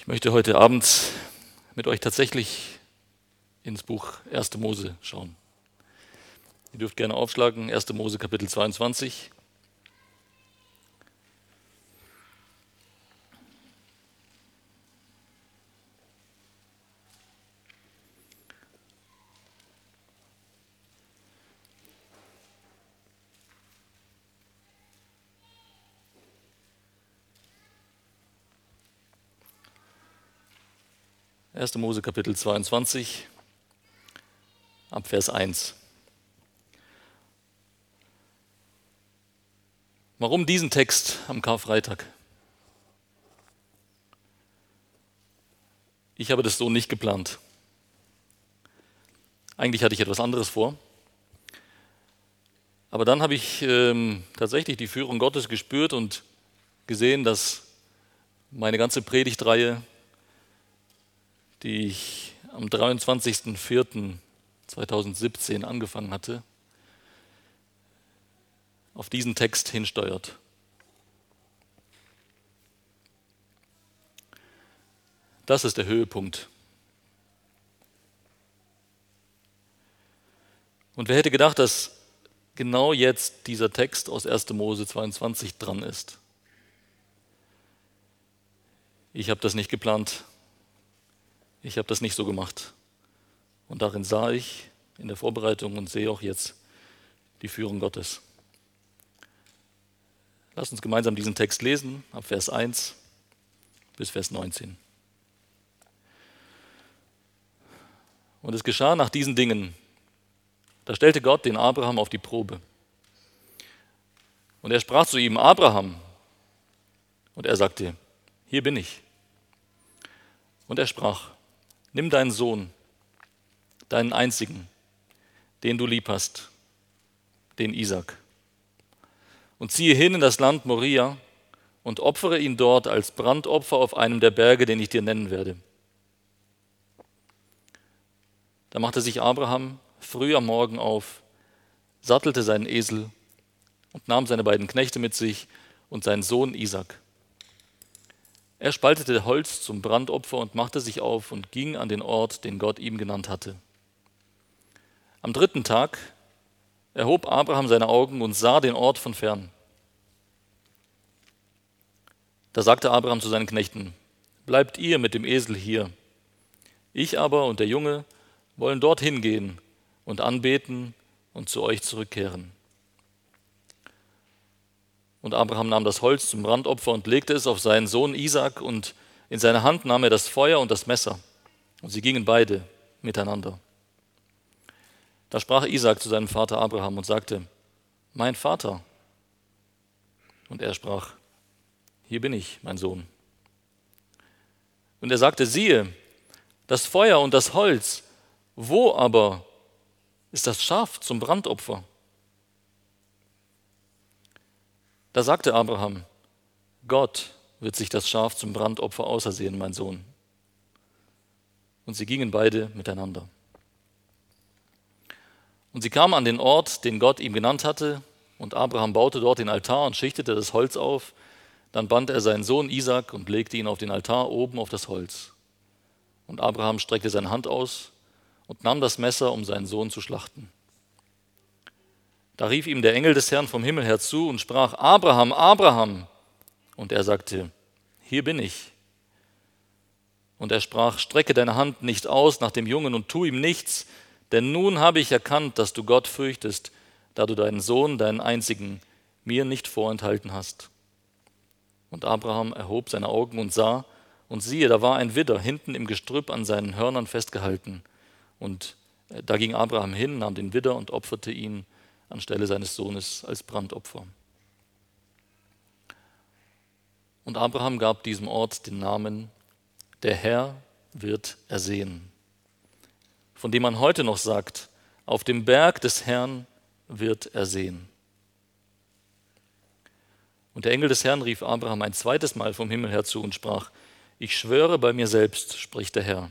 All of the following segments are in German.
Ich möchte heute Abend mit euch tatsächlich ins Buch 1. Mose schauen. Ihr dürft gerne aufschlagen, 1. Mose Kapitel 22. 1. Mose Kapitel 22, ab Vers 1. Warum diesen Text am Karfreitag? Ich habe das so nicht geplant. Eigentlich hatte ich etwas anderes vor. Aber dann habe ich ähm, tatsächlich die Führung Gottes gespürt und gesehen, dass meine ganze Predigtreihe die ich am 23.04.2017 angefangen hatte, auf diesen Text hinsteuert. Das ist der Höhepunkt. Und wer hätte gedacht, dass genau jetzt dieser Text aus 1. Mose 22 dran ist? Ich habe das nicht geplant. Ich habe das nicht so gemacht. Und darin sah ich in der Vorbereitung und sehe auch jetzt die Führung Gottes. Lass uns gemeinsam diesen Text lesen, ab Vers 1 bis Vers 19. Und es geschah nach diesen Dingen, da stellte Gott den Abraham auf die Probe. Und er sprach zu ihm, Abraham. Und er sagte, hier bin ich. Und er sprach, Nimm deinen Sohn, deinen einzigen, den du lieb hast, den Isaac, und ziehe hin in das Land Moria und opfere ihn dort als Brandopfer auf einem der Berge, den ich dir nennen werde. Da machte sich Abraham früh am Morgen auf, sattelte seinen Esel und nahm seine beiden Knechte mit sich und seinen Sohn Isaac. Er spaltete Holz zum Brandopfer und machte sich auf und ging an den Ort, den Gott ihm genannt hatte. Am dritten Tag erhob Abraham seine Augen und sah den Ort von fern. Da sagte Abraham zu seinen Knechten, Bleibt ihr mit dem Esel hier. Ich aber und der Junge wollen dorthin gehen und anbeten und zu euch zurückkehren. Und Abraham nahm das Holz zum Brandopfer und legte es auf seinen Sohn Isaac, und in seine Hand nahm er das Feuer und das Messer. Und sie gingen beide miteinander. Da sprach Isaac zu seinem Vater Abraham und sagte, Mein Vater. Und er sprach, Hier bin ich, mein Sohn. Und er sagte, siehe, das Feuer und das Holz, wo aber ist das Schaf zum Brandopfer? Da sagte Abraham, Gott wird sich das Schaf zum Brandopfer ausersehen, mein Sohn. Und sie gingen beide miteinander. Und sie kamen an den Ort, den Gott ihm genannt hatte, und Abraham baute dort den Altar und schichtete das Holz auf. Dann band er seinen Sohn Isaac und legte ihn auf den Altar oben auf das Holz. Und Abraham streckte seine Hand aus und nahm das Messer, um seinen Sohn zu schlachten. Da rief ihm der Engel des Herrn vom Himmel her zu und sprach, Abraham, Abraham. Und er sagte, hier bin ich. Und er sprach, strecke deine Hand nicht aus nach dem Jungen und tu ihm nichts, denn nun habe ich erkannt, dass du Gott fürchtest, da du deinen Sohn, deinen einzigen, mir nicht vorenthalten hast. Und Abraham erhob seine Augen und sah, und siehe, da war ein Widder hinten im Gestrüpp an seinen Hörnern festgehalten. Und da ging Abraham hin, nahm den Widder und opferte ihn anstelle seines Sohnes als Brandopfer. Und Abraham gab diesem Ort den Namen, der Herr wird ersehen, von dem man heute noch sagt, auf dem Berg des Herrn wird ersehen. Und der Engel des Herrn rief Abraham ein zweites Mal vom Himmel her zu und sprach, ich schwöre bei mir selbst, spricht der Herr,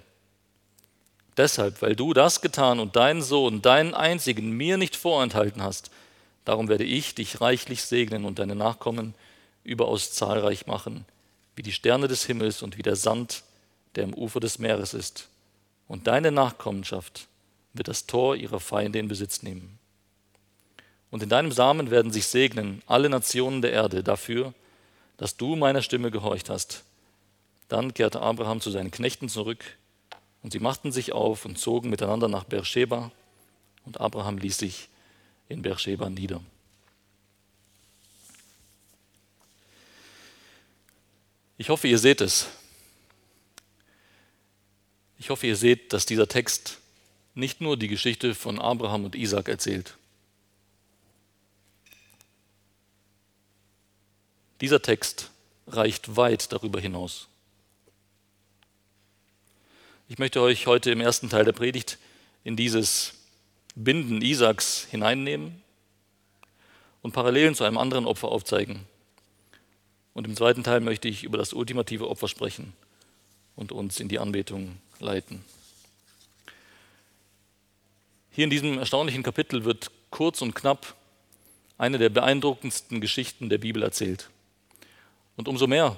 Deshalb, weil du das getan und deinen Sohn, deinen einzigen, mir nicht vorenthalten hast, darum werde ich dich reichlich segnen und deine Nachkommen überaus zahlreich machen, wie die Sterne des Himmels und wie der Sand, der am Ufer des Meeres ist, und deine Nachkommenschaft wird das Tor ihrer Feinde in Besitz nehmen. Und in deinem Samen werden sich segnen alle Nationen der Erde dafür, dass du meiner Stimme gehorcht hast. Dann kehrte Abraham zu seinen Knechten zurück, und sie machten sich auf und zogen miteinander nach Beersheba, und Abraham ließ sich in Beersheba nieder. Ich hoffe, ihr seht es. Ich hoffe, ihr seht, dass dieser Text nicht nur die Geschichte von Abraham und Isaac erzählt. Dieser Text reicht weit darüber hinaus. Ich möchte euch heute im ersten Teil der Predigt in dieses Binden Isaaks hineinnehmen und Parallelen zu einem anderen Opfer aufzeigen, und im zweiten Teil möchte ich über das ultimative Opfer sprechen und uns in die Anbetung leiten. Hier in diesem erstaunlichen Kapitel wird kurz und knapp eine der beeindruckendsten Geschichten der Bibel erzählt. Und umso mehr,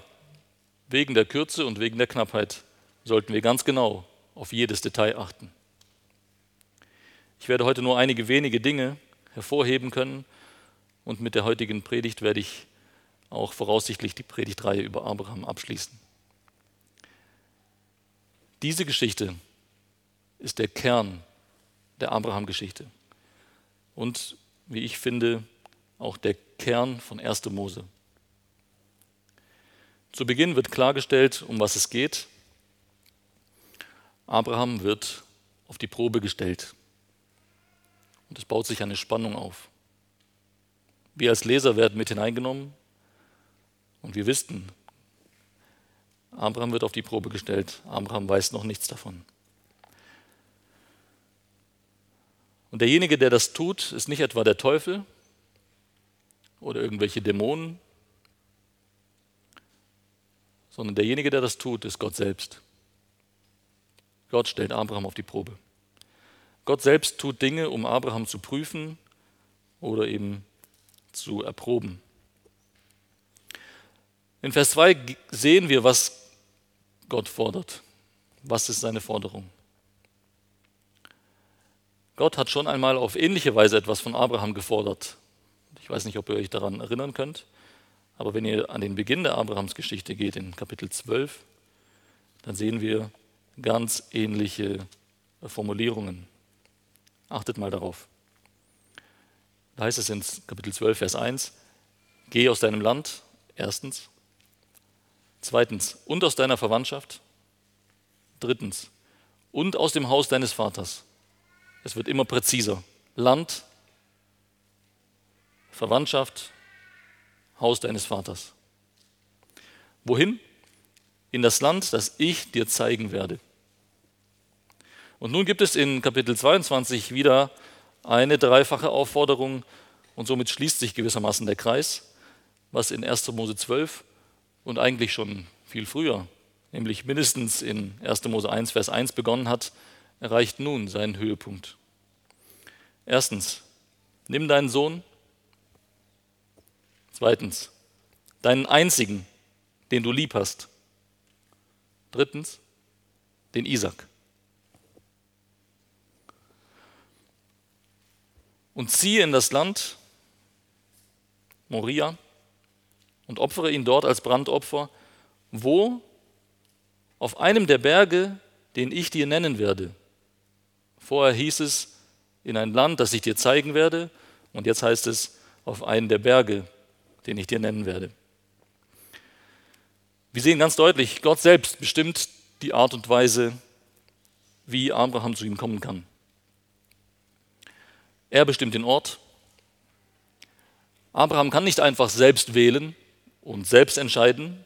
wegen der Kürze und wegen der Knappheit, sollten wir ganz genau auf jedes Detail achten. Ich werde heute nur einige wenige Dinge hervorheben können und mit der heutigen Predigt werde ich auch voraussichtlich die Predigtreihe über Abraham abschließen. Diese Geschichte ist der Kern der Abraham-Geschichte und, wie ich finde, auch der Kern von 1. Mose. Zu Beginn wird klargestellt, um was es geht. Abraham wird auf die Probe gestellt. Und es baut sich eine Spannung auf. Wir als Leser werden mit hineingenommen und wir wissen, Abraham wird auf die Probe gestellt. Abraham weiß noch nichts davon. Und derjenige, der das tut, ist nicht etwa der Teufel oder irgendwelche Dämonen, sondern derjenige, der das tut, ist Gott selbst. Gott stellt Abraham auf die Probe. Gott selbst tut Dinge, um Abraham zu prüfen oder eben zu erproben. In Vers 2 sehen wir, was Gott fordert. Was ist seine Forderung? Gott hat schon einmal auf ähnliche Weise etwas von Abraham gefordert. Ich weiß nicht, ob ihr euch daran erinnern könnt, aber wenn ihr an den Beginn der Abrahamsgeschichte geht, in Kapitel 12, dann sehen wir ganz ähnliche Formulierungen. Achtet mal darauf. Da heißt es in Kapitel 12, Vers 1, geh aus deinem Land, erstens, Zweitens, und aus deiner Verwandtschaft. Drittens, und aus dem Haus deines Vaters. Es wird immer präziser. Land, Verwandtschaft, Haus deines Vaters. Wohin? In das Land, das ich dir zeigen werde. Und nun gibt es in Kapitel 22 wieder eine dreifache Aufforderung und somit schließt sich gewissermaßen der Kreis, was in 1. Mose 12 und eigentlich schon viel früher, nämlich mindestens in 1. Mose 1, Vers 1 begonnen hat, erreicht nun seinen Höhepunkt. Erstens, nimm deinen Sohn. Zweitens, deinen einzigen, den du lieb hast. Drittens, den Isaac. Und ziehe in das Land Moria und opfere ihn dort als Brandopfer, wo auf einem der Berge, den ich dir nennen werde. Vorher hieß es, in ein Land, das ich dir zeigen werde, und jetzt heißt es, auf einen der Berge, den ich dir nennen werde. Wir sehen ganz deutlich, Gott selbst bestimmt die Art und Weise, wie Abraham zu ihm kommen kann. Er bestimmt den Ort. Abraham kann nicht einfach selbst wählen, und selbst entscheiden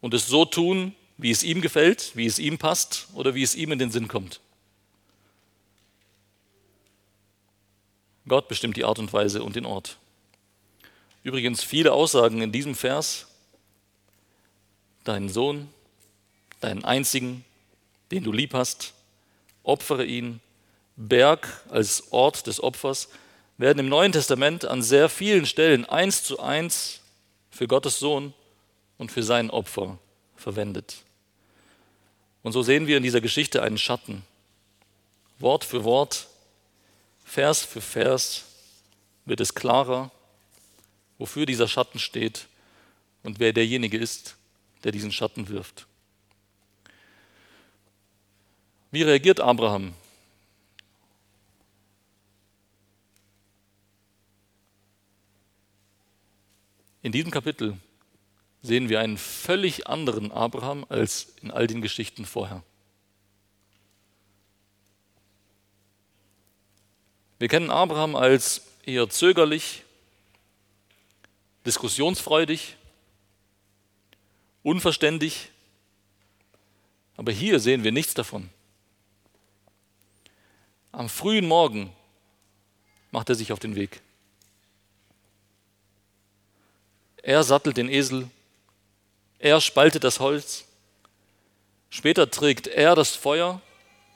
und es so tun, wie es ihm gefällt, wie es ihm passt oder wie es ihm in den Sinn kommt. Gott bestimmt die Art und Weise und den Ort. Übrigens viele Aussagen in diesem Vers. Deinen Sohn, deinen einzigen, den du lieb hast, opfere ihn. Berg als Ort des Opfers werden im Neuen Testament an sehr vielen Stellen eins zu eins für Gottes Sohn und für sein Opfer verwendet. Und so sehen wir in dieser Geschichte einen Schatten. Wort für Wort, Vers für Vers wird es klarer, wofür dieser Schatten steht und wer derjenige ist, der diesen Schatten wirft. Wie reagiert Abraham? In diesem Kapitel sehen wir einen völlig anderen Abraham als in all den Geschichten vorher. Wir kennen Abraham als eher zögerlich, diskussionsfreudig, unverständig, aber hier sehen wir nichts davon. Am frühen Morgen macht er sich auf den Weg. Er sattelt den Esel, er spaltet das Holz, später trägt er das Feuer.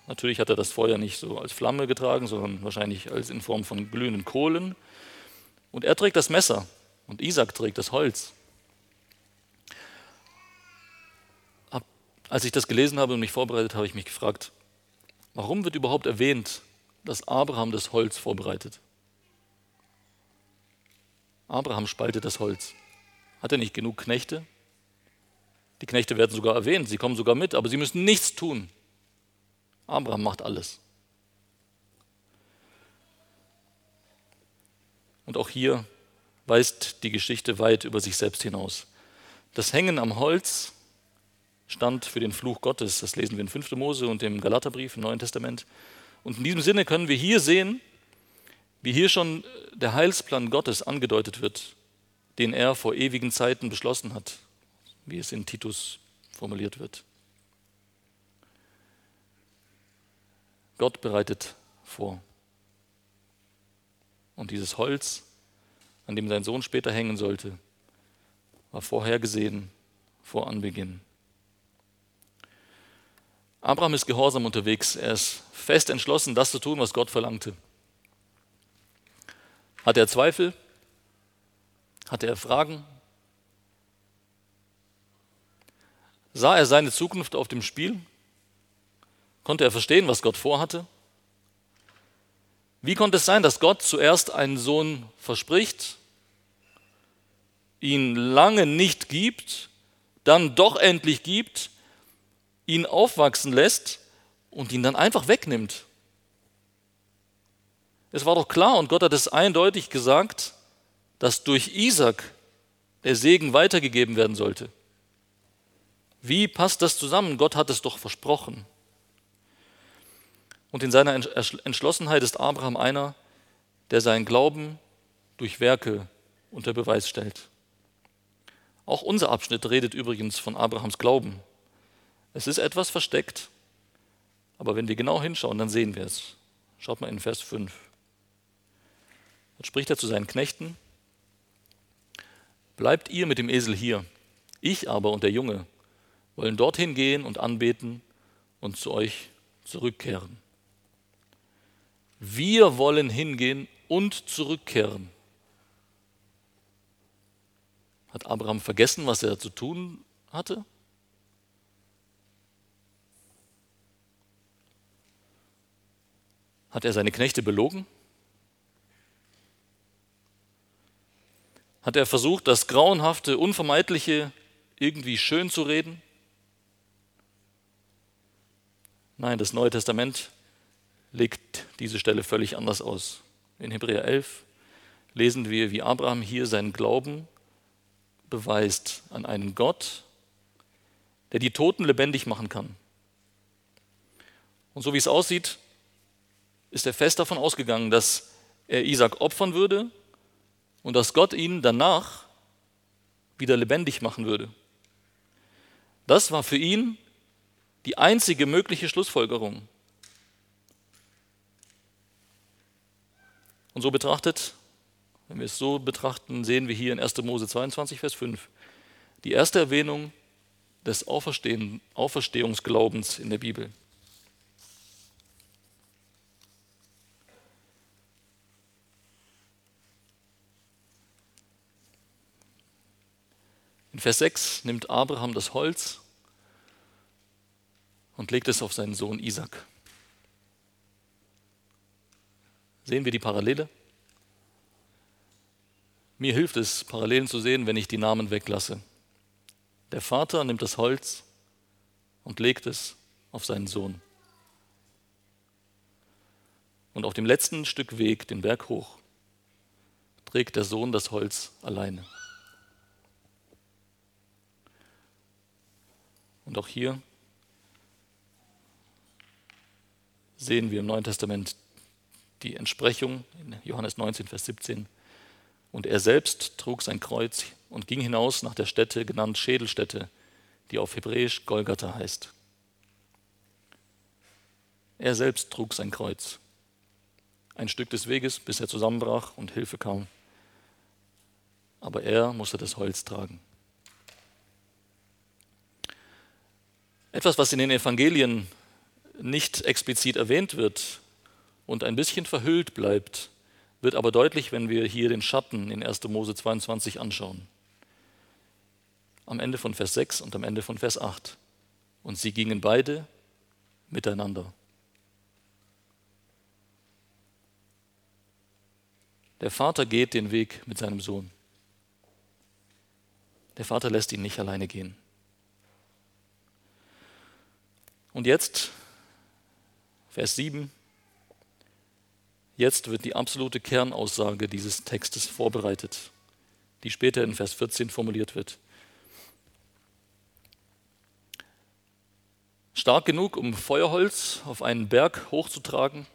Natürlich hat er das Feuer nicht so als Flamme getragen, sondern wahrscheinlich als in Form von glühenden Kohlen. Und er trägt das Messer und Isaac trägt das Holz. Als ich das gelesen habe und mich vorbereitet, habe ich mich gefragt, warum wird überhaupt erwähnt, dass Abraham das Holz vorbereitet? Abraham spaltet das Holz. Hat er nicht genug Knechte? Die Knechte werden sogar erwähnt, sie kommen sogar mit, aber sie müssen nichts tun. Abraham macht alles. Und auch hier weist die Geschichte weit über sich selbst hinaus. Das Hängen am Holz stand für den Fluch Gottes. Das lesen wir in 5. Mose und im Galaterbrief im Neuen Testament. Und in diesem Sinne können wir hier sehen, wie hier schon der Heilsplan Gottes angedeutet wird den er vor ewigen Zeiten beschlossen hat, wie es in Titus formuliert wird. Gott bereitet vor. Und dieses Holz, an dem sein Sohn später hängen sollte, war vorhergesehen vor Anbeginn. Abraham ist gehorsam unterwegs. Er ist fest entschlossen, das zu tun, was Gott verlangte. Hat er Zweifel? Hatte er Fragen? Sah er seine Zukunft auf dem Spiel? Konnte er verstehen, was Gott vorhatte? Wie konnte es sein, dass Gott zuerst einen Sohn verspricht, ihn lange nicht gibt, dann doch endlich gibt, ihn aufwachsen lässt und ihn dann einfach wegnimmt? Es war doch klar und Gott hat es eindeutig gesagt, dass durch Isaac der Segen weitergegeben werden sollte. Wie passt das zusammen? Gott hat es doch versprochen. Und in seiner Entschlossenheit ist Abraham einer, der seinen Glauben durch Werke unter Beweis stellt. Auch unser Abschnitt redet übrigens von Abrahams Glauben. Es ist etwas versteckt, aber wenn wir genau hinschauen, dann sehen wir es. Schaut mal in Vers 5. Dort spricht er zu seinen Knechten, Bleibt ihr mit dem Esel hier, ich aber und der Junge wollen dorthin gehen und anbeten und zu euch zurückkehren. Wir wollen hingehen und zurückkehren. Hat Abraham vergessen, was er zu tun hatte? Hat er seine Knechte belogen? Hat er versucht, das Grauenhafte, Unvermeidliche irgendwie schön zu reden? Nein, das Neue Testament legt diese Stelle völlig anders aus. In Hebräer 11 lesen wir, wie Abraham hier seinen Glauben beweist an einen Gott, der die Toten lebendig machen kann. Und so wie es aussieht, ist er fest davon ausgegangen, dass er Isaac opfern würde und dass Gott ihn danach wieder lebendig machen würde. Das war für ihn die einzige mögliche Schlussfolgerung. Und so betrachtet, wenn wir es so betrachten, sehen wir hier in 1. Mose 22, Vers 5 die erste Erwähnung des Auferstehungsglaubens in der Bibel. In Vers 6 nimmt Abraham das Holz und legt es auf seinen Sohn Isaac. Sehen wir die Parallele? Mir hilft es, Parallelen zu sehen, wenn ich die Namen weglasse. Der Vater nimmt das Holz und legt es auf seinen Sohn. Und auf dem letzten Stück Weg, den Berg hoch, trägt der Sohn das Holz alleine. Und auch hier sehen wir im Neuen Testament die Entsprechung in Johannes 19, Vers 17. Und er selbst trug sein Kreuz und ging hinaus nach der Stätte, genannt Schädelstätte, die auf Hebräisch Golgatha heißt. Er selbst trug sein Kreuz. Ein Stück des Weges, bis er zusammenbrach und Hilfe kam. Aber er musste das Holz tragen. Etwas, was in den Evangelien nicht explizit erwähnt wird und ein bisschen verhüllt bleibt, wird aber deutlich, wenn wir hier den Schatten in 1. Mose 22 anschauen. Am Ende von Vers 6 und am Ende von Vers 8. Und sie gingen beide miteinander. Der Vater geht den Weg mit seinem Sohn. Der Vater lässt ihn nicht alleine gehen. Und jetzt, Vers 7, Jetzt wird die absolute Kernaussage dieses Textes vorbereitet, die später in Vers 14 formuliert wird. Stark genug, um Feuerholz auf einen Berg hochzutragen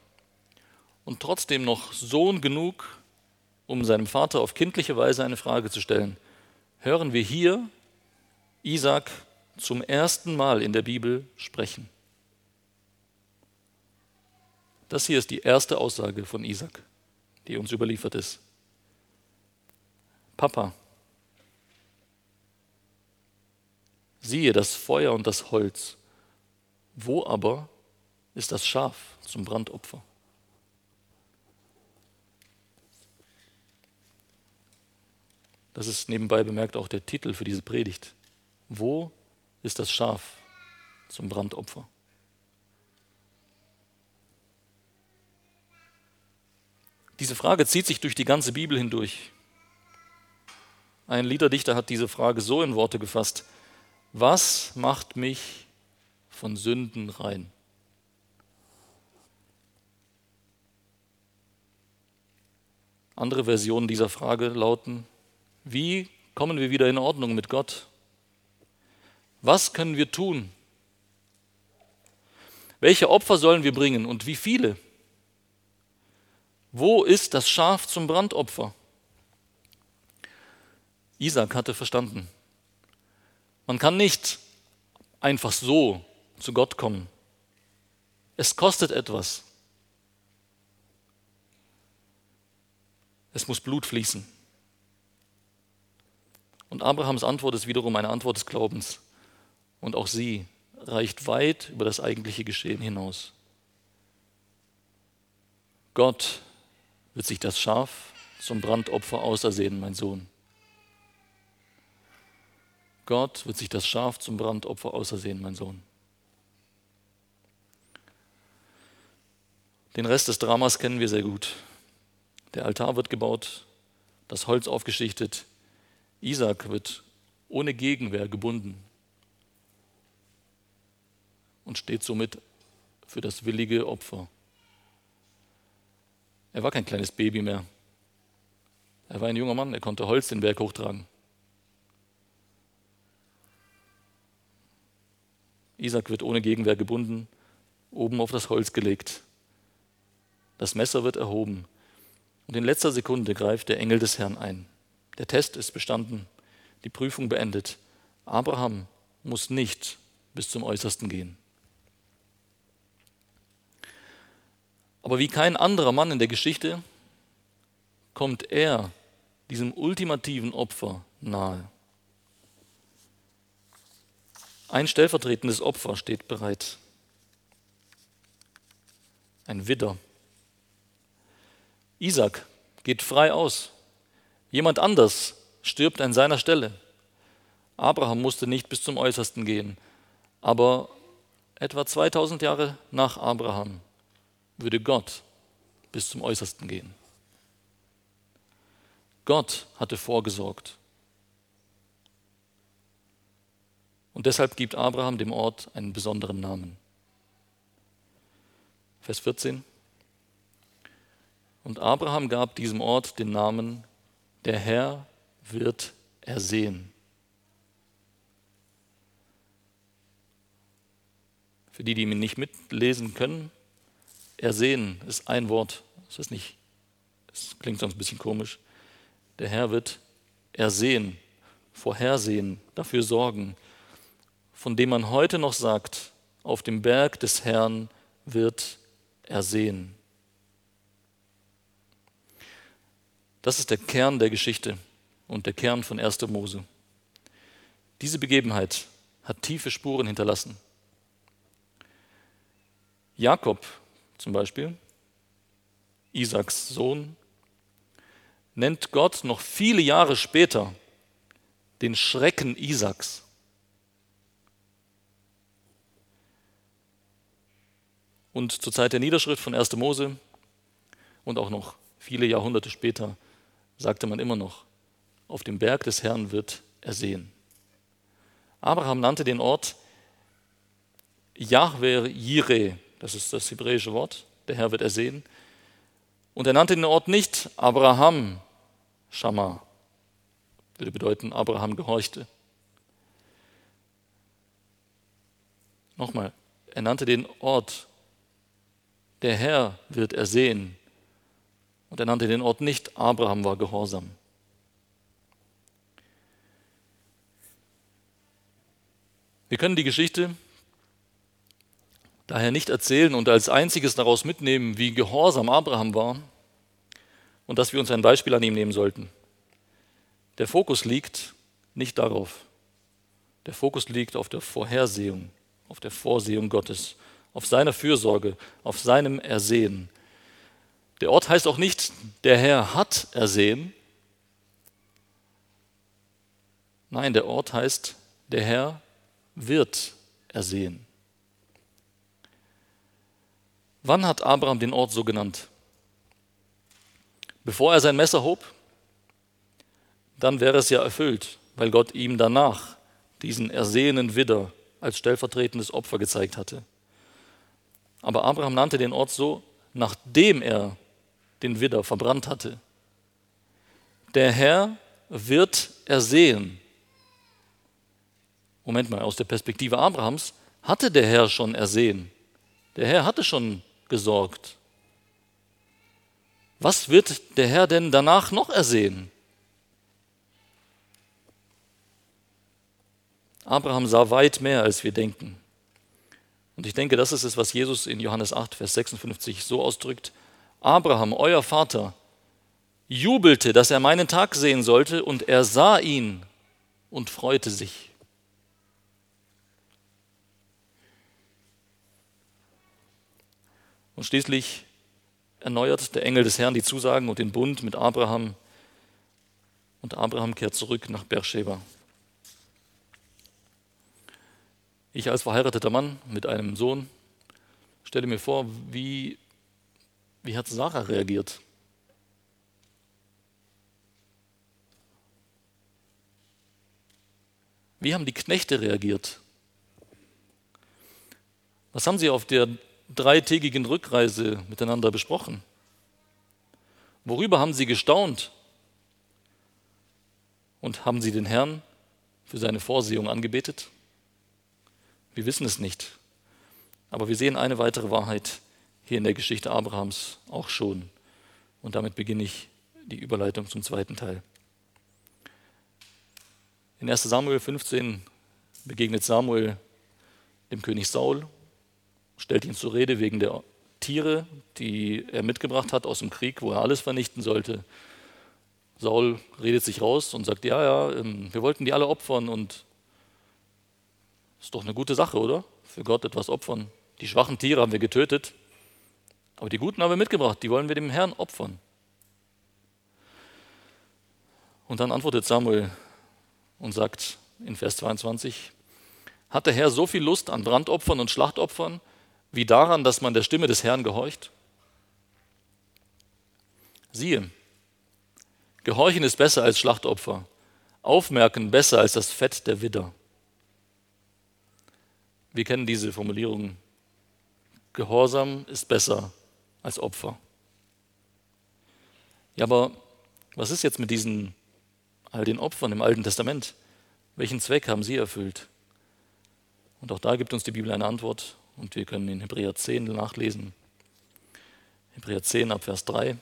und trotzdem noch Sohn genug, um seinem Vater auf kindliche Weise eine Frage zu stellen, hören wir hier Isaac zum ersten Mal in der Bibel sprechen. Das hier ist die erste Aussage von Isaac, die uns überliefert ist. Papa, siehe das Feuer und das Holz, wo aber ist das Schaf zum Brandopfer? Das ist nebenbei bemerkt auch der Titel für diese Predigt. Wo ist das Schaf zum Brandopfer? Diese Frage zieht sich durch die ganze Bibel hindurch. Ein Liederdichter hat diese Frage so in Worte gefasst. Was macht mich von Sünden rein? Andere Versionen dieser Frage lauten, wie kommen wir wieder in Ordnung mit Gott? Was können wir tun? Welche Opfer sollen wir bringen und wie viele? Wo ist das Schaf zum Brandopfer? Isaac hatte verstanden. Man kann nicht einfach so zu Gott kommen. Es kostet etwas. Es muss Blut fließen. Und Abrahams Antwort ist wiederum eine Antwort des Glaubens. Und auch sie reicht weit über das eigentliche Geschehen hinaus. Gott wird sich das Schaf zum Brandopfer ausersehen, mein Sohn. Gott wird sich das Schaf zum Brandopfer ausersehen, mein Sohn. Den Rest des Dramas kennen wir sehr gut. Der Altar wird gebaut, das Holz aufgeschichtet, Isaac wird ohne Gegenwehr gebunden und steht somit für das willige Opfer. Er war kein kleines Baby mehr. Er war ein junger Mann, er konnte Holz den Berg hochtragen. Isaac wird ohne Gegenwehr gebunden, oben auf das Holz gelegt. Das Messer wird erhoben und in letzter Sekunde greift der Engel des Herrn ein. Der Test ist bestanden, die Prüfung beendet. Abraham muss nicht bis zum Äußersten gehen. Aber wie kein anderer Mann in der Geschichte kommt er diesem ultimativen Opfer nahe. Ein stellvertretendes Opfer steht bereit. Ein Widder. Isaac geht frei aus. Jemand anders stirbt an seiner Stelle. Abraham musste nicht bis zum Äußersten gehen, aber etwa 2000 Jahre nach Abraham, würde Gott bis zum Äußersten gehen. Gott hatte vorgesorgt. Und deshalb gibt Abraham dem Ort einen besonderen Namen. Vers 14. Und Abraham gab diesem Ort den Namen, der Herr wird ersehen. Für die, die ihn nicht mitlesen können, ersehen ist ein Wort. Das ist nicht, das klingt sonst ein bisschen komisch. Der Herr wird ersehen, vorhersehen, dafür sorgen, von dem man heute noch sagt, auf dem Berg des Herrn wird ersehen. Das ist der Kern der Geschichte und der Kern von 1. Mose. Diese Begebenheit hat tiefe Spuren hinterlassen. Jakob zum Beispiel, Isaaks Sohn, nennt Gott noch viele Jahre später den Schrecken Isaaks. Und zur Zeit der Niederschrift von 1. Mose und auch noch viele Jahrhunderte später sagte man immer noch, auf dem Berg des Herrn wird er sehen. Abraham nannte den Ort Yahweh Jireh, das ist das hebräische Wort, der Herr wird ersehen. Und er nannte den Ort nicht Abraham Shammah, würde bedeuten, Abraham gehorchte. Nochmal, er nannte den Ort, der Herr wird ersehen. Und er nannte den Ort nicht Abraham war gehorsam. Wir können die Geschichte daher nicht erzählen und als einziges daraus mitnehmen, wie gehorsam Abraham war und dass wir uns ein Beispiel an ihm nehmen sollten. Der Fokus liegt nicht darauf. Der Fokus liegt auf der Vorhersehung, auf der Vorsehung Gottes, auf seiner Fürsorge, auf seinem Ersehen. Der Ort heißt auch nicht, der Herr hat ersehen. Nein, der Ort heißt, der Herr wird ersehen. Wann hat Abraham den Ort so genannt? Bevor er sein Messer hob? Dann wäre es ja erfüllt, weil Gott ihm danach diesen ersehenen Widder als stellvertretendes Opfer gezeigt hatte. Aber Abraham nannte den Ort so, nachdem er den Widder verbrannt hatte. Der Herr wird ersehen. Moment mal, aus der Perspektive Abrahams hatte der Herr schon ersehen. Der Herr hatte schon gesorgt. Was wird der Herr denn danach noch ersehen? Abraham sah weit mehr, als wir denken. Und ich denke, das ist es, was Jesus in Johannes 8, Vers 56 so ausdrückt. Abraham, euer Vater, jubelte, dass er meinen Tag sehen sollte, und er sah ihn und freute sich. Und schließlich erneuert der Engel des Herrn die Zusagen und den Bund mit Abraham. Und Abraham kehrt zurück nach Beersheba. Ich als verheirateter Mann mit einem Sohn stelle mir vor, wie, wie hat Sarah reagiert? Wie haben die Knechte reagiert? Was haben sie auf der dreitägigen Rückreise miteinander besprochen? Worüber haben sie gestaunt? Und haben sie den Herrn für seine Vorsehung angebetet? Wir wissen es nicht. Aber wir sehen eine weitere Wahrheit hier in der Geschichte Abrahams auch schon. Und damit beginne ich die Überleitung zum zweiten Teil. In 1 Samuel 15 begegnet Samuel dem König Saul stellt ihn zur Rede wegen der Tiere, die er mitgebracht hat aus dem Krieg, wo er alles vernichten sollte. Saul redet sich raus und sagt, ja, ja, ähm, wir wollten die alle opfern und ist doch eine gute Sache, oder? Für Gott etwas opfern. Die schwachen Tiere haben wir getötet, aber die guten haben wir mitgebracht, die wollen wir dem Herrn opfern. Und dann antwortet Samuel und sagt in Vers 22, Hat der Herr so viel Lust an Brandopfern und Schlachtopfern, wie daran, dass man der Stimme des Herrn gehorcht? Siehe, Gehorchen ist besser als Schlachtopfer, Aufmerken besser als das Fett der Widder. Wir kennen diese Formulierung. Gehorsam ist besser als Opfer. Ja, aber was ist jetzt mit diesen all den Opfern im Alten Testament? Welchen Zweck haben sie erfüllt? Und auch da gibt uns die Bibel eine Antwort und wir können in Hebräer 10 nachlesen. Hebräer 10 ab Vers 3.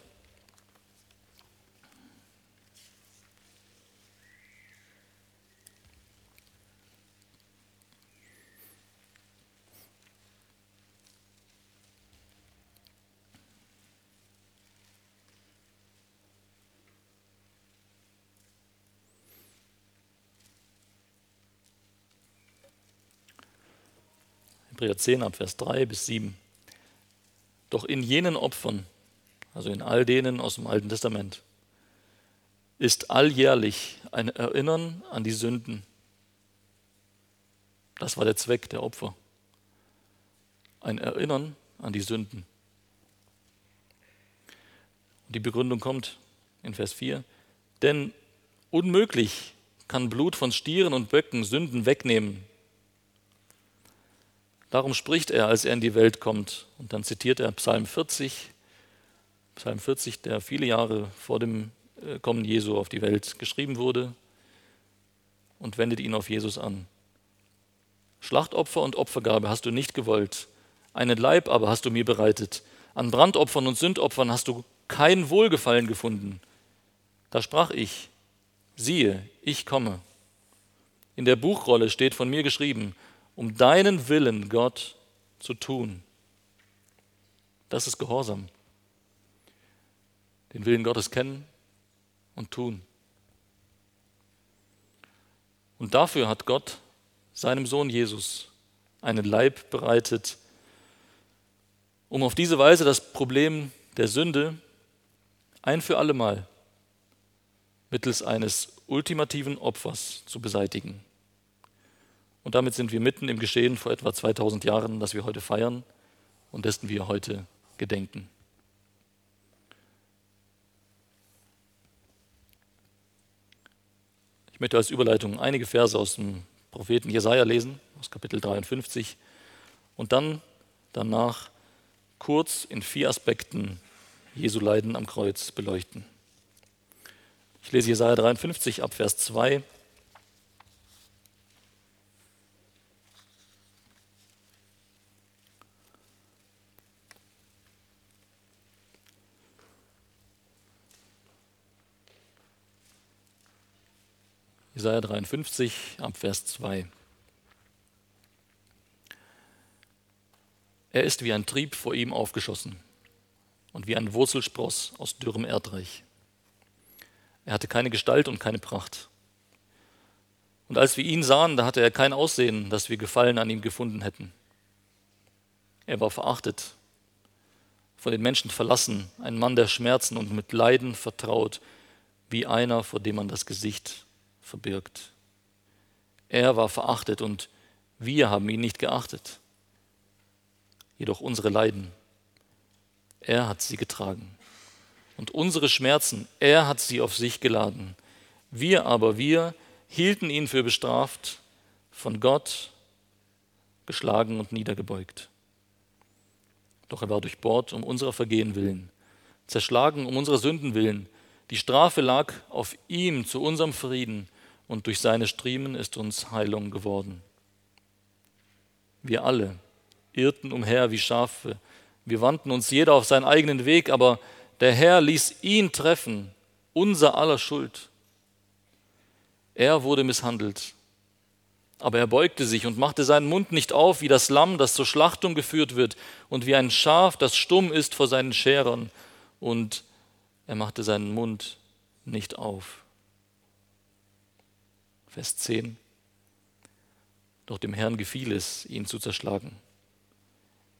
Hebräer 10 ab Vers 3 bis 7. Doch in jenen Opfern, also in all denen aus dem Alten Testament, ist alljährlich ein Erinnern an die Sünden. Das war der Zweck der Opfer. Ein Erinnern an die Sünden. Und die Begründung kommt in Vers 4. Denn unmöglich kann Blut von Stieren und Böcken Sünden wegnehmen, Darum spricht er, als er in die Welt kommt. Und dann zitiert er Psalm 40, Psalm 40, der viele Jahre vor dem äh, Kommen Jesu auf die Welt geschrieben wurde und wendet ihn auf Jesus an. Schlachtopfer und Opfergabe hast du nicht gewollt, einen Leib aber hast du mir bereitet. An Brandopfern und Sündopfern hast du kein Wohlgefallen gefunden. Da sprach ich, siehe, ich komme. In der Buchrolle steht von mir geschrieben, um deinen Willen, Gott, zu tun. Das ist Gehorsam. Den Willen Gottes kennen und tun. Und dafür hat Gott seinem Sohn Jesus einen Leib bereitet, um auf diese Weise das Problem der Sünde ein für allemal mittels eines ultimativen Opfers zu beseitigen. Und damit sind wir mitten im Geschehen vor etwa 2000 Jahren, das wir heute feiern und dessen wir heute gedenken. Ich möchte als Überleitung einige Verse aus dem Propheten Jesaja lesen, aus Kapitel 53, und dann danach kurz in vier Aspekten Jesu Leiden am Kreuz beleuchten. Ich lese Jesaja 53 ab Vers 2 Jesaja 53 ab Vers 2. Er ist wie ein Trieb vor ihm aufgeschossen und wie ein Wurzelspross aus dürrem Erdreich. Er hatte keine Gestalt und keine Pracht. Und als wir ihn sahen, da hatte er kein Aussehen, dass wir Gefallen an ihm gefunden hätten. Er war verachtet, von den Menschen verlassen, ein Mann der Schmerzen und mit Leiden vertraut, wie einer, vor dem man das Gesicht verbirgt. Er war verachtet und wir haben ihn nicht geachtet. Jedoch unsere Leiden, er hat sie getragen. Und unsere Schmerzen, er hat sie auf sich geladen. Wir aber, wir hielten ihn für bestraft, von Gott geschlagen und niedergebeugt. Doch er war durchbohrt um unserer Vergehen willen, zerschlagen um unserer Sünden willen. Die Strafe lag auf ihm zu unserem Frieden und durch seine Striemen ist uns Heilung geworden. Wir alle irrten umher wie Schafe, wir wandten uns jeder auf seinen eigenen Weg, aber der Herr ließ ihn treffen, unser aller Schuld. Er wurde misshandelt, aber er beugte sich und machte seinen Mund nicht auf wie das Lamm, das zur Schlachtung geführt wird, und wie ein Schaf, das stumm ist vor seinen Scherern, und er machte seinen Mund nicht auf. Vers 10. Doch dem Herrn gefiel es, ihn zu zerschlagen.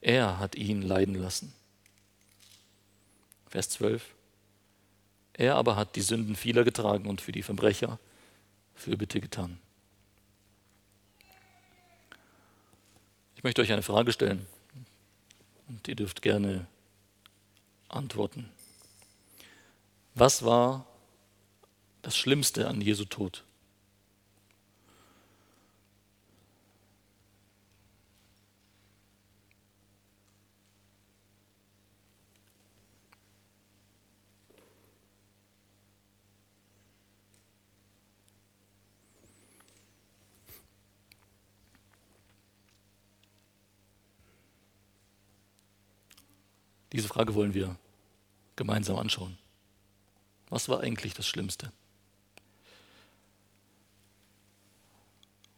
Er hat ihn leiden lassen. Vers 12. Er aber hat die Sünden vieler getragen und für die Verbrecher Fürbitte getan. Ich möchte euch eine Frage stellen und ihr dürft gerne antworten. Was war das Schlimmste an Jesu Tod? Diese Frage wollen wir gemeinsam anschauen. Was war eigentlich das Schlimmste?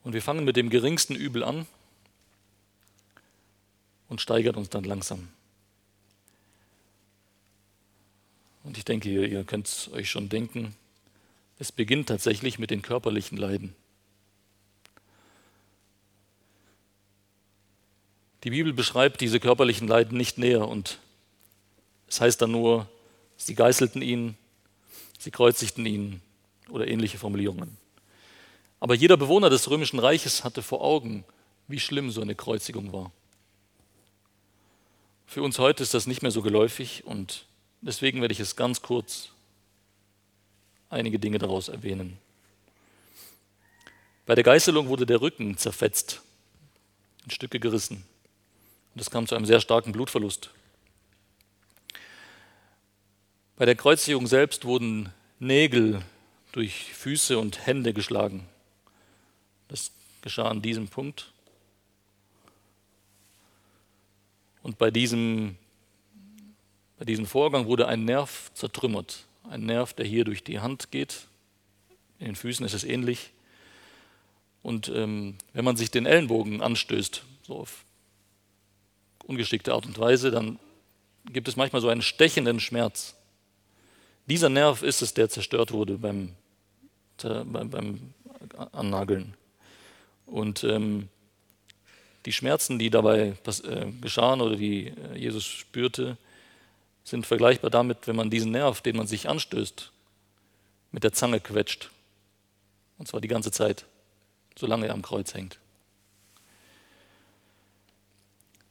Und wir fangen mit dem geringsten Übel an und steigern uns dann langsam. Und ich denke, ihr, ihr könnt es euch schon denken, es beginnt tatsächlich mit den körperlichen Leiden. Die Bibel beschreibt diese körperlichen Leiden nicht näher und es heißt dann nur, sie geißelten ihn, sie kreuzigten ihn oder ähnliche Formulierungen. Aber jeder Bewohner des römischen Reiches hatte vor Augen, wie schlimm so eine Kreuzigung war. Für uns heute ist das nicht mehr so geläufig und deswegen werde ich es ganz kurz einige Dinge daraus erwähnen. Bei der Geißelung wurde der Rücken zerfetzt, in Stücke gerissen. Und es kam zu einem sehr starken Blutverlust. Bei der Kreuzigung selbst wurden Nägel durch Füße und Hände geschlagen. Das geschah an diesem Punkt. Und bei diesem, bei diesem Vorgang wurde ein Nerv zertrümmert. Ein Nerv, der hier durch die Hand geht. In den Füßen ist es ähnlich. Und ähm, wenn man sich den Ellenbogen anstößt, so auf ungeschickte Art und Weise, dann gibt es manchmal so einen stechenden Schmerz. Dieser Nerv ist es, der zerstört wurde beim, beim, beim Annageln. Und ähm, die Schmerzen, die dabei äh, geschahen oder die äh, Jesus spürte, sind vergleichbar damit, wenn man diesen Nerv, den man sich anstößt, mit der Zange quetscht. Und zwar die ganze Zeit, solange er am Kreuz hängt.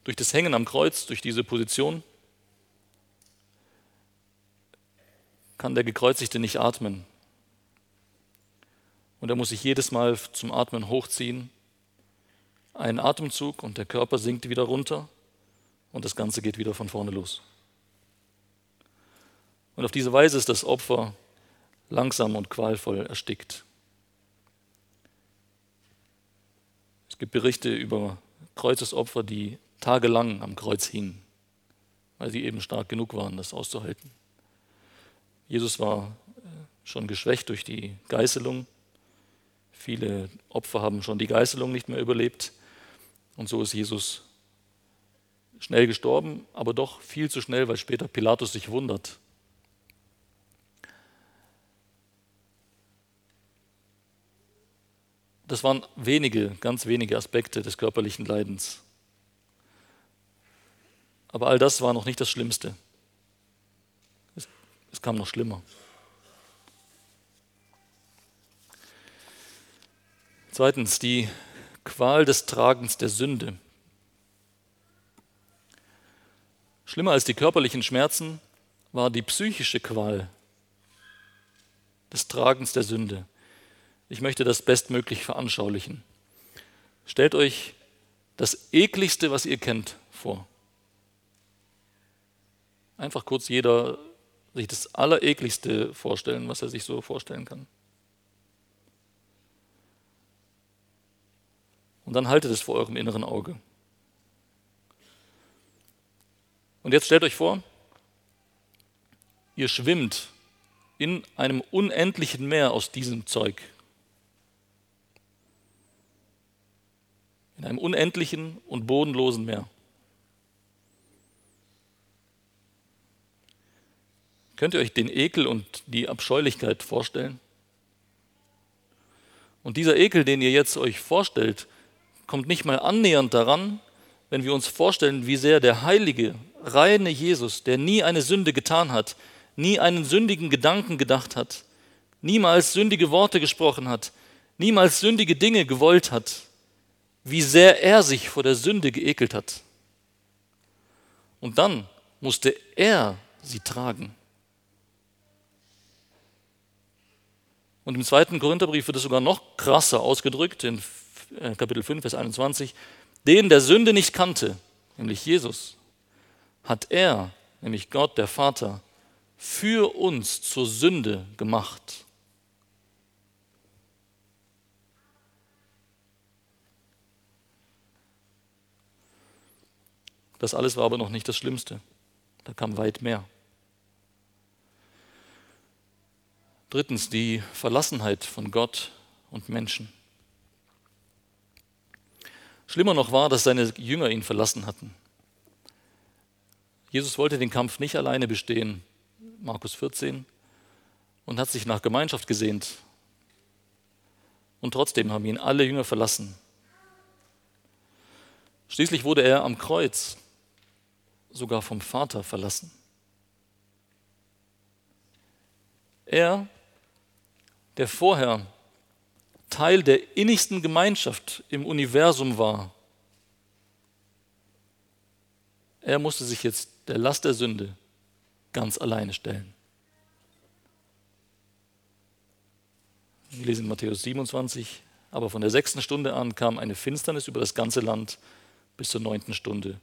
Durch das Hängen am Kreuz, durch diese Position, kann der Gekreuzigte nicht atmen. Und er muss sich jedes Mal zum Atmen hochziehen. Ein Atemzug und der Körper sinkt wieder runter und das Ganze geht wieder von vorne los. Und auf diese Weise ist das Opfer langsam und qualvoll erstickt. Es gibt Berichte über Kreuzesopfer, die tagelang am Kreuz hingen, weil sie eben stark genug waren, das auszuhalten. Jesus war äh, schon geschwächt durch die Geißelung. Viele Opfer haben schon die Geißelung nicht mehr überlebt. Und so ist Jesus schnell gestorben, aber doch viel zu schnell, weil später Pilatus sich wundert. Das waren wenige, ganz wenige Aspekte des körperlichen Leidens. Aber all das war noch nicht das Schlimmste. Es kam noch schlimmer. Zweitens, die Qual des Tragens der Sünde. Schlimmer als die körperlichen Schmerzen war die psychische Qual des Tragens der Sünde. Ich möchte das bestmöglich veranschaulichen. Stellt euch das ekligste, was ihr kennt, vor. Einfach kurz jeder sich das Allerekligste vorstellen, was er sich so vorstellen kann. Und dann haltet es vor eurem inneren Auge. Und jetzt stellt euch vor, ihr schwimmt in einem unendlichen Meer aus diesem Zeug. In einem unendlichen und bodenlosen Meer. Könnt ihr euch den Ekel und die Abscheulichkeit vorstellen? Und dieser Ekel, den ihr jetzt euch vorstellt, kommt nicht mal annähernd daran, wenn wir uns vorstellen, wie sehr der heilige, reine Jesus, der nie eine Sünde getan hat, nie einen sündigen Gedanken gedacht hat, niemals sündige Worte gesprochen hat, niemals sündige Dinge gewollt hat, wie sehr er sich vor der Sünde geekelt hat. Und dann musste er sie tragen. Und im zweiten Korintherbrief wird es sogar noch krasser ausgedrückt, in äh, Kapitel 5, Vers 21. Den der Sünde nicht kannte, nämlich Jesus, hat er, nämlich Gott, der Vater, für uns zur Sünde gemacht. Das alles war aber noch nicht das Schlimmste. Da kam weit mehr. Drittens die Verlassenheit von Gott und Menschen. Schlimmer noch war, dass seine Jünger ihn verlassen hatten. Jesus wollte den Kampf nicht alleine bestehen, Markus 14, und hat sich nach Gemeinschaft gesehnt. Und trotzdem haben ihn alle Jünger verlassen. Schließlich wurde er am Kreuz sogar vom Vater verlassen. Er, der vorher Teil der innigsten Gemeinschaft im Universum war, er musste sich jetzt der Last der Sünde ganz alleine stellen. Wir lesen Matthäus 27, aber von der sechsten Stunde an kam eine Finsternis über das ganze Land bis zur neunten Stunde.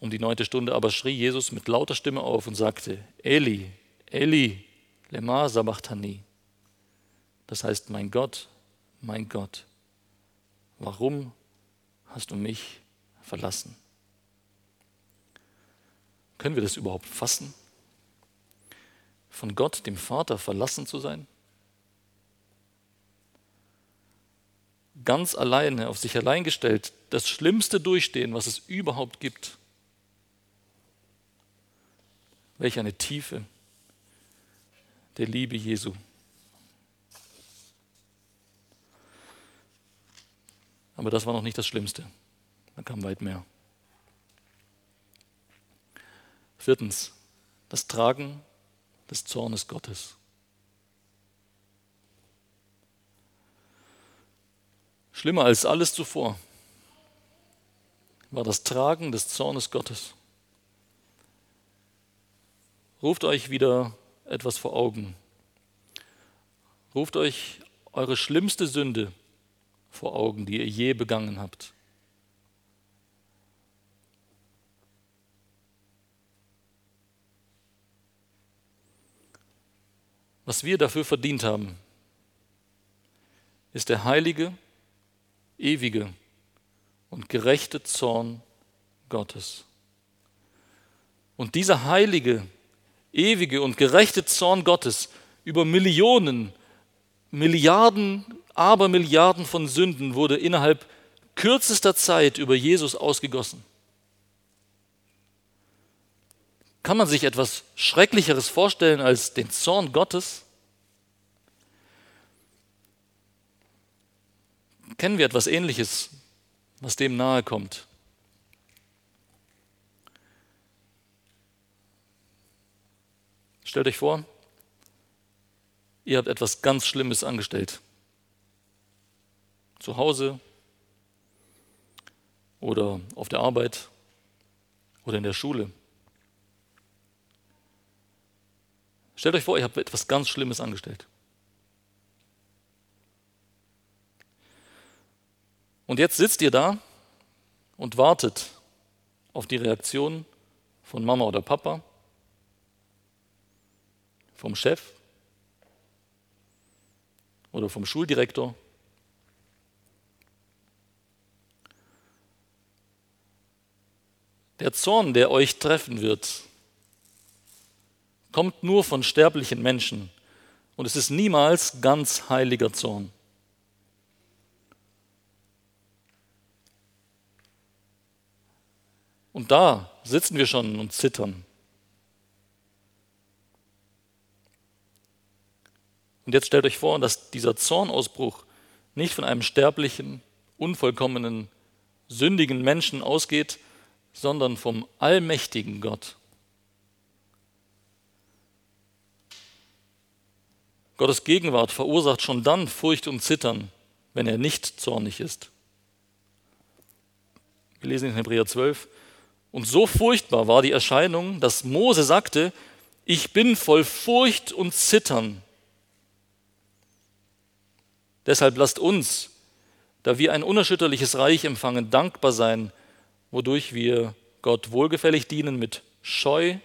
Um die neunte Stunde aber schrie Jesus mit lauter Stimme auf und sagte, Eli, Eli, lema sabachthani. Das heißt, mein Gott, mein Gott, warum hast du mich verlassen? Können wir das überhaupt fassen? Von Gott, dem Vater, verlassen zu sein? Ganz alleine, auf sich allein gestellt, das Schlimmste durchstehen, was es überhaupt gibt. Welch eine Tiefe der Liebe Jesu. Aber das war noch nicht das Schlimmste. Da kam weit mehr. Viertens, das Tragen des Zornes Gottes. Schlimmer als alles zuvor war das Tragen des Zornes Gottes. Ruft euch wieder etwas vor Augen. Ruft euch eure schlimmste Sünde vor Augen, die ihr je begangen habt. Was wir dafür verdient haben, ist der heilige, ewige und gerechte Zorn Gottes. Und dieser heilige, ewige und gerechte Zorn Gottes über Millionen, Milliarden, Abermilliarden von Sünden wurde innerhalb kürzester Zeit über Jesus ausgegossen. Kann man sich etwas Schrecklicheres vorstellen als den Zorn Gottes? Kennen wir etwas Ähnliches, was dem nahe kommt? Stellt euch vor, ihr habt etwas ganz Schlimmes angestellt. Zu Hause oder auf der Arbeit oder in der Schule. Stellt euch vor, ihr habt etwas ganz Schlimmes angestellt. Und jetzt sitzt ihr da und wartet auf die Reaktion von Mama oder Papa vom Chef oder vom Schuldirektor. Der Zorn, der euch treffen wird, kommt nur von sterblichen Menschen und es ist niemals ganz heiliger Zorn. Und da sitzen wir schon und zittern. Und jetzt stellt euch vor, dass dieser Zornausbruch nicht von einem sterblichen, unvollkommenen, sündigen Menschen ausgeht, sondern vom allmächtigen Gott. Gottes Gegenwart verursacht schon dann Furcht und Zittern, wenn er nicht zornig ist. Wir lesen in Hebräer 12. Und so furchtbar war die Erscheinung, dass Mose sagte, ich bin voll Furcht und Zittern. Deshalb lasst uns, da wir ein unerschütterliches Reich empfangen, dankbar sein, wodurch wir Gott wohlgefällig dienen mit Scheu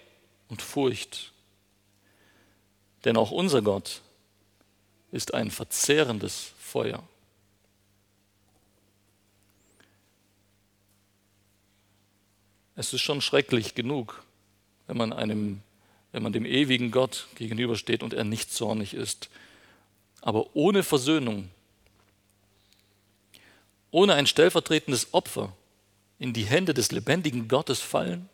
und Furcht. Denn auch unser Gott ist ein verzehrendes Feuer. Es ist schon schrecklich genug, wenn man einem, wenn man dem ewigen Gott gegenübersteht und er nicht zornig ist. Aber ohne Versöhnung, ohne ein stellvertretendes Opfer in die Hände des lebendigen Gottes fallen,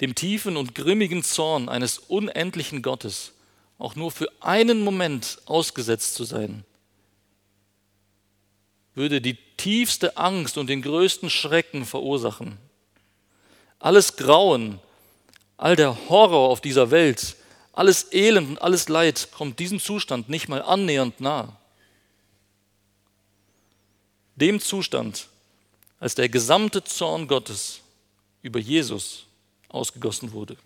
dem tiefen und grimmigen Zorn eines unendlichen Gottes auch nur für einen Moment ausgesetzt zu sein, würde die tiefste Angst und den größten Schrecken verursachen. Alles Grauen, all der Horror auf dieser Welt, alles Elend und alles Leid kommt diesem Zustand nicht mal annähernd nahe. Dem Zustand, als der gesamte Zorn Gottes über Jesus ausgegossen wurde.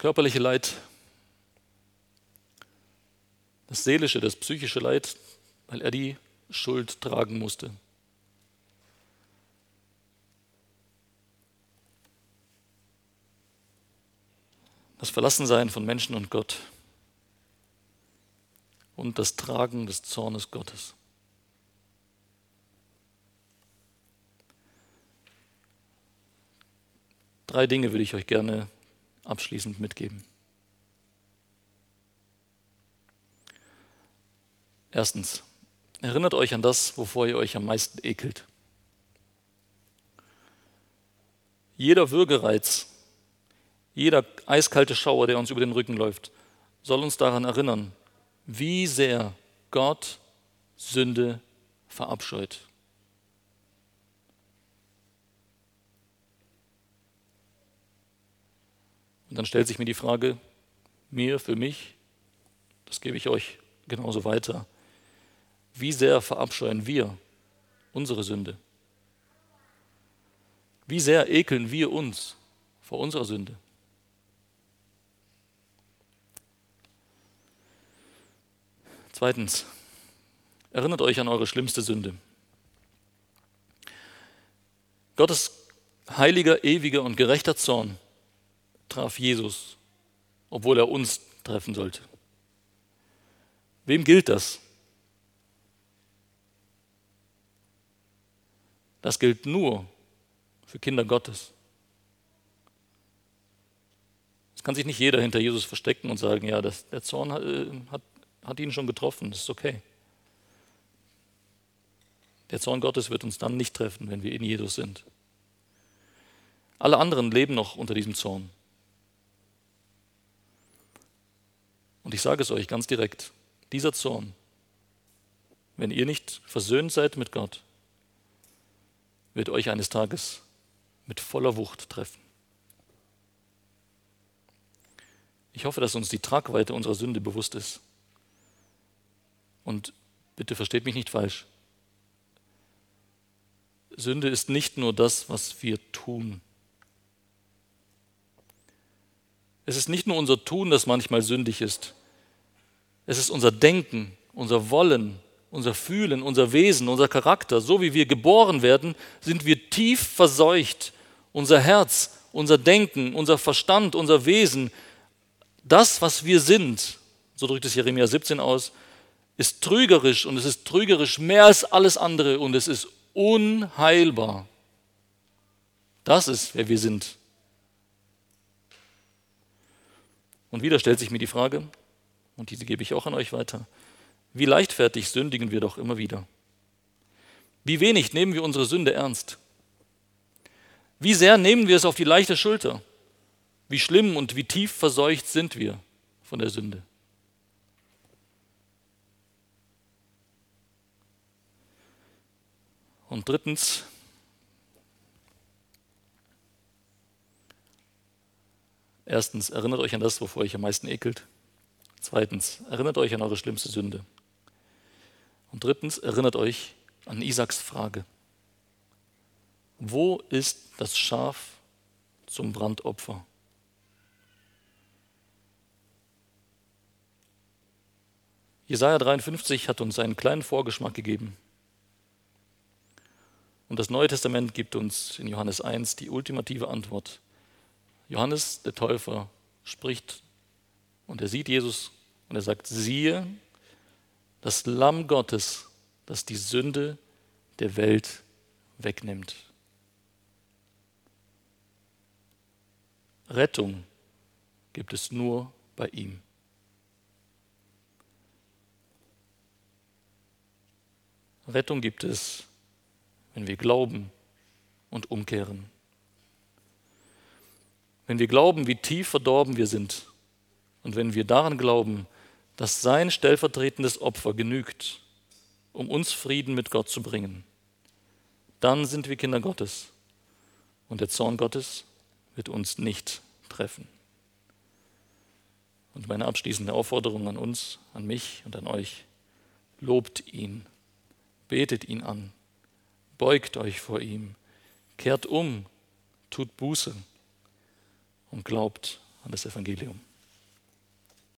Körperliche Leid, das seelische, das psychische Leid, weil er die Schuld tragen musste. das Verlassensein von Menschen und Gott und das Tragen des Zornes Gottes. Drei Dinge würde ich euch gerne abschließend mitgeben. Erstens, erinnert euch an das, wovor ihr euch am meisten ekelt. Jeder Würgereiz jeder eiskalte Schauer, der uns über den Rücken läuft, soll uns daran erinnern, wie sehr Gott Sünde verabscheut. Und dann stellt sich mir die Frage, mir, für mich, das gebe ich euch genauso weiter, wie sehr verabscheuen wir unsere Sünde? Wie sehr ekeln wir uns vor unserer Sünde? Zweitens, erinnert euch an eure schlimmste Sünde. Gottes heiliger, ewiger und gerechter Zorn traf Jesus, obwohl er uns treffen sollte. Wem gilt das? Das gilt nur für Kinder Gottes. Es kann sich nicht jeder hinter Jesus verstecken und sagen, ja, das, der Zorn äh, hat hat ihn schon getroffen, das ist okay. Der Zorn Gottes wird uns dann nicht treffen, wenn wir in Jesus sind. Alle anderen leben noch unter diesem Zorn. Und ich sage es euch ganz direkt, dieser Zorn, wenn ihr nicht versöhnt seid mit Gott, wird euch eines Tages mit voller Wucht treffen. Ich hoffe, dass uns die Tragweite unserer Sünde bewusst ist. Und bitte versteht mich nicht falsch. Sünde ist nicht nur das, was wir tun. Es ist nicht nur unser Tun, das manchmal sündig ist. Es ist unser Denken, unser Wollen, unser Fühlen, unser Wesen, unser Charakter. So wie wir geboren werden, sind wir tief verseucht. Unser Herz, unser Denken, unser Verstand, unser Wesen, das, was wir sind, so drückt es Jeremia 17 aus, ist trügerisch und es ist trügerisch mehr als alles andere und es ist unheilbar. Das ist, wer wir sind. Und wieder stellt sich mir die Frage, und diese gebe ich auch an euch weiter, wie leichtfertig sündigen wir doch immer wieder. Wie wenig nehmen wir unsere Sünde ernst? Wie sehr nehmen wir es auf die leichte Schulter? Wie schlimm und wie tief verseucht sind wir von der Sünde? Und drittens, erstens, erinnert euch an das, wovor euch am meisten ekelt. Zweitens, erinnert euch an eure schlimmste Sünde. Und drittens, erinnert euch an Isaaks Frage. Wo ist das Schaf zum Brandopfer? Jesaja 53 hat uns einen kleinen Vorgeschmack gegeben. Und das Neue Testament gibt uns in Johannes 1 die ultimative Antwort. Johannes, der Täufer, spricht und er sieht Jesus und er sagt, siehe, das Lamm Gottes, das die Sünde der Welt wegnimmt. Rettung gibt es nur bei ihm. Rettung gibt es, wenn wir glauben und umkehren. Wenn wir glauben, wie tief verdorben wir sind und wenn wir daran glauben, dass sein stellvertretendes Opfer genügt, um uns Frieden mit Gott zu bringen, dann sind wir Kinder Gottes und der Zorn Gottes wird uns nicht treffen. Und meine abschließende Aufforderung an uns, an mich und an euch, lobt ihn betet ihn an, beugt euch vor ihm, kehrt um, tut Buße und glaubt an das Evangelium.